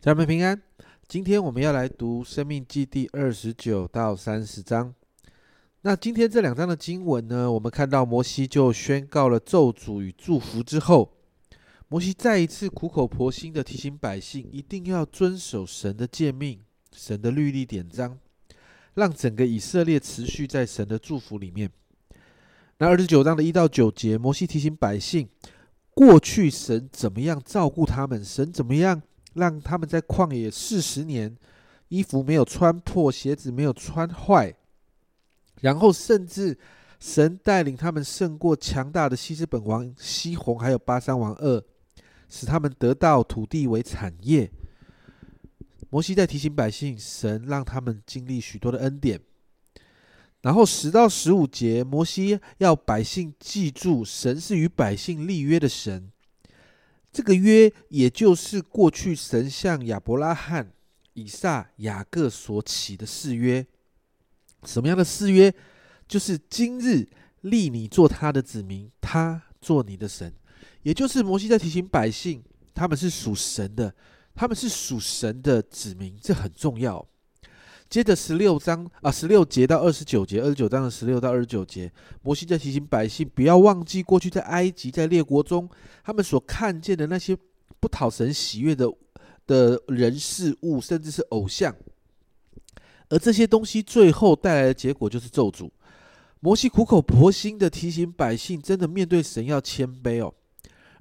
家人们平安。今天我们要来读《生命记》第二十九到三十章。那今天这两章的经文呢，我们看到摩西就宣告了咒诅与祝福之后，摩西再一次苦口婆心的提醒百姓，一定要遵守神的诫命、神的律例典章，让整个以色列持续在神的祝福里面。那二十九章的一到九节，摩西提醒百姓，过去神怎么样照顾他们，神怎么样。让他们在旷野四十年，衣服没有穿破，鞋子没有穿坏，然后甚至神带领他们胜过强大的西斯本王西宏，还有巴山王二，使他们得到土地为产业。摩西在提醒百姓，神让他们经历许多的恩典。然后十到十五节，摩西要百姓记住，神是与百姓立约的神。这个约，也就是过去神向亚伯拉罕、以撒、雅各所起的誓约。什么样的誓约？就是今日立你做他的子民，他做你的神。也就是摩西在提醒百姓，他们是属神的，他们是属神的子民，这很重要。接着十六章啊，十六节到二十九节，二十九章的十六到二十九节，摩西在提醒百姓不要忘记过去在埃及在列国中，他们所看见的那些不讨神喜悦的的人事物，甚至是偶像，而这些东西最后带来的结果就是咒诅。摩西苦口婆心的提醒百姓，真的面对神要谦卑哦。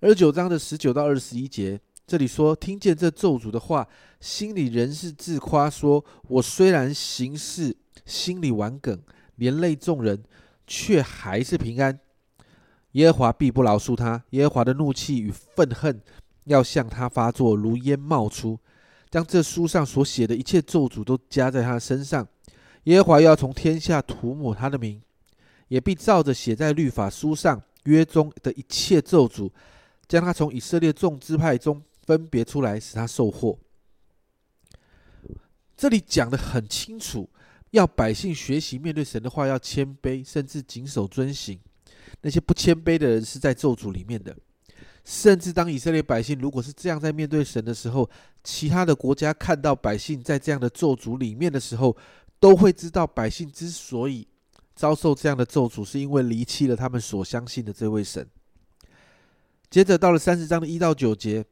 二十九章的十九到二十一节。这里说，听见这咒诅的话，心里仍是自夸，说：“我虽然行事心里玩梗，连累众人，却还是平安。耶和华必不饶恕他，耶和华的怒气与愤恨要向他发作，如烟冒出，将这书上所写的一切咒诅都加在他身上。耶和华要从天下涂抹他的名，也必照着写在律法书上约中的一切咒诅，将他从以色列众支派中。”分别出来，使他受祸。这里讲的很清楚，要百姓学习面对神的话，要谦卑，甚至谨守遵行。那些不谦卑的人是在咒诅里面的。甚至当以色列百姓如果是这样在面对神的时候，其他的国家看到百姓在这样的咒诅里面的时候，都会知道百姓之所以遭受这样的咒诅，是因为离弃了他们所相信的这位神。接着到了三十章的一到九节。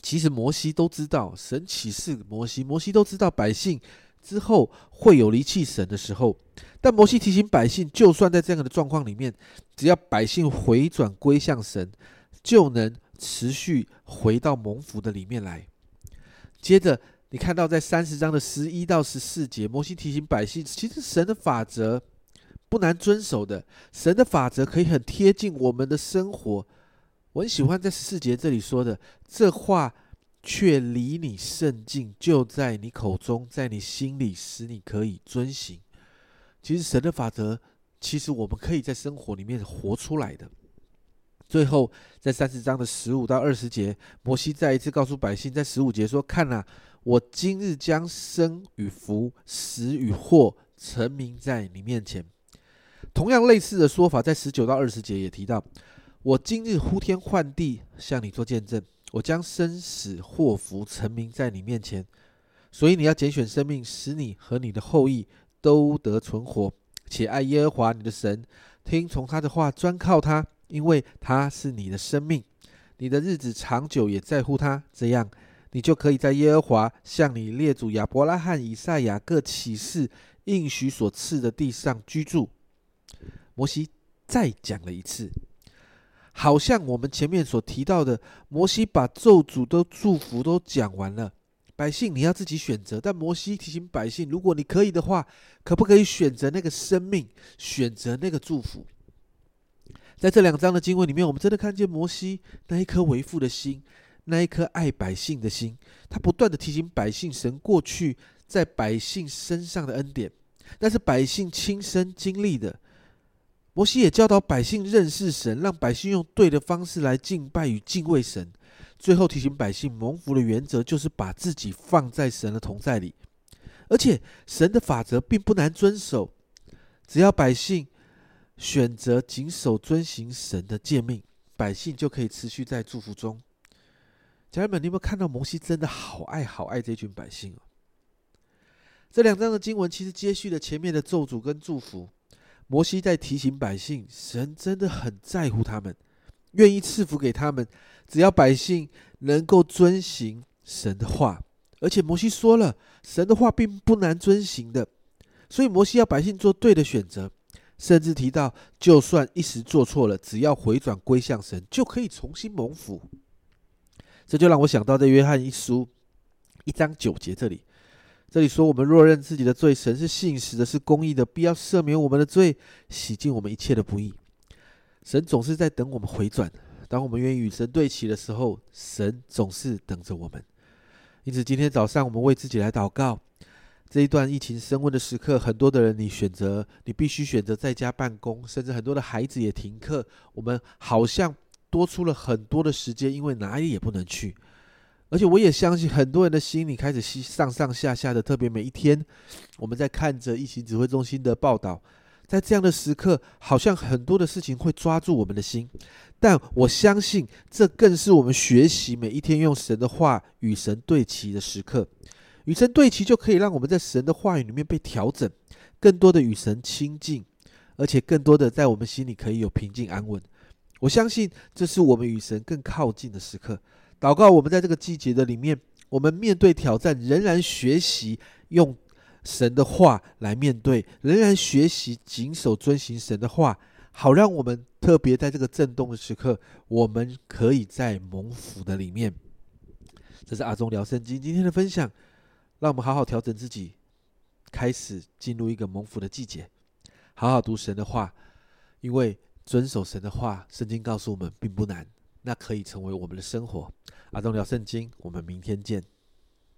其实摩西都知道，神启示摩西，摩西都知道百姓之后会有离弃神的时候。但摩西提醒百姓，就算在这样的状况里面，只要百姓回转归向神，就能持续回到蒙福的里面来。接着，你看到在三十章的十一到十四节，摩西提醒百姓，其实神的法则不难遵守的，神的法则可以很贴近我们的生活。我很喜欢在四节这里说的这话，却离你甚近，就在你口中，在你心里，使你可以遵行。其实神的法则，其实我们可以在生活里面活出来的。最后，在三十章的十五到二十节，摩西再一次告诉百姓，在十五节说：“看呐，我今日将生与福、死与祸成名在你面前。”同样类似的说法，在十九到二十节也提到。我今日呼天唤地向你做见证，我将生死祸福成名在你面前，所以你要拣选生命，使你和你的后裔都得存活，且爱耶和华你的神，听从他的话，专靠他，因为他是你的生命，你的日子长久也在乎他，这样你就可以在耶和华向你列祖亚伯拉罕、以赛亚各启示应许所赐的地上居住。摩西再讲了一次。好像我们前面所提到的，摩西把咒诅都祝福都讲完了，百姓你要自己选择。但摩西提醒百姓，如果你可以的话，可不可以选择那个生命，选择那个祝福？在这两章的经文里面，我们真的看见摩西那一颗为父的心，那一颗爱百姓的心，他不断的提醒百姓神过去在百姓身上的恩典，那是百姓亲身经历的。摩西也教导百姓认识神，让百姓用对的方式来敬拜与敬畏神。最后提醒百姓，蒙福的原则就是把自己放在神的同在里，而且神的法则并不难遵守，只要百姓选择谨守遵行神的诫命，百姓就可以持续在祝福中。家人们，你有没有看到摩西真的好爱好爱这群百姓哦？这两章的经文其实接续了前面的咒诅跟祝福。摩西在提醒百姓，神真的很在乎他们，愿意赐福给他们，只要百姓能够遵行神的话。而且摩西说了，神的话并不难遵行的，所以摩西要百姓做对的选择，甚至提到，就算一时做错了，只要回转归向神，就可以重新蒙福。这就让我想到在约翰一书一章九节这里。这里说：“我们若认自己的罪，神是信实的，是公义的，必要赦免我们的罪，洗净我们一切的不义。”神总是在等我们回转。当我们愿意与神对齐的时候，神总是等着我们。因此，今天早上我们为自己来祷告。这一段疫情升温的时刻，很多的人你选择，你必须选择在家办公，甚至很多的孩子也停课。我们好像多出了很多的时间，因为哪里也不能去。而且我也相信，很多人的心里开始上上下下的。特别每一天，我们在看着疫情指挥中心的报道，在这样的时刻，好像很多的事情会抓住我们的心。但我相信，这更是我们学习每一天用神的话与神对齐的时刻。与神对齐，就可以让我们在神的话语里面被调整，更多的与神亲近，而且更多的在我们心里可以有平静安稳。我相信，这是我们与神更靠近的时刻。祷告，我们在这个季节的里面，我们面对挑战，仍然学习用神的话来面对，仍然学习谨守遵行神的话，好让我们特别在这个震动的时刻，我们可以在蒙福的里面。这是阿忠聊圣经今天的分享，让我们好好调整自己，开始进入一个蒙福的季节，好好读神的话，因为遵守神的话，圣经告诉我们并不难。那可以成为我们的生活。阿东聊圣经，我们明天见。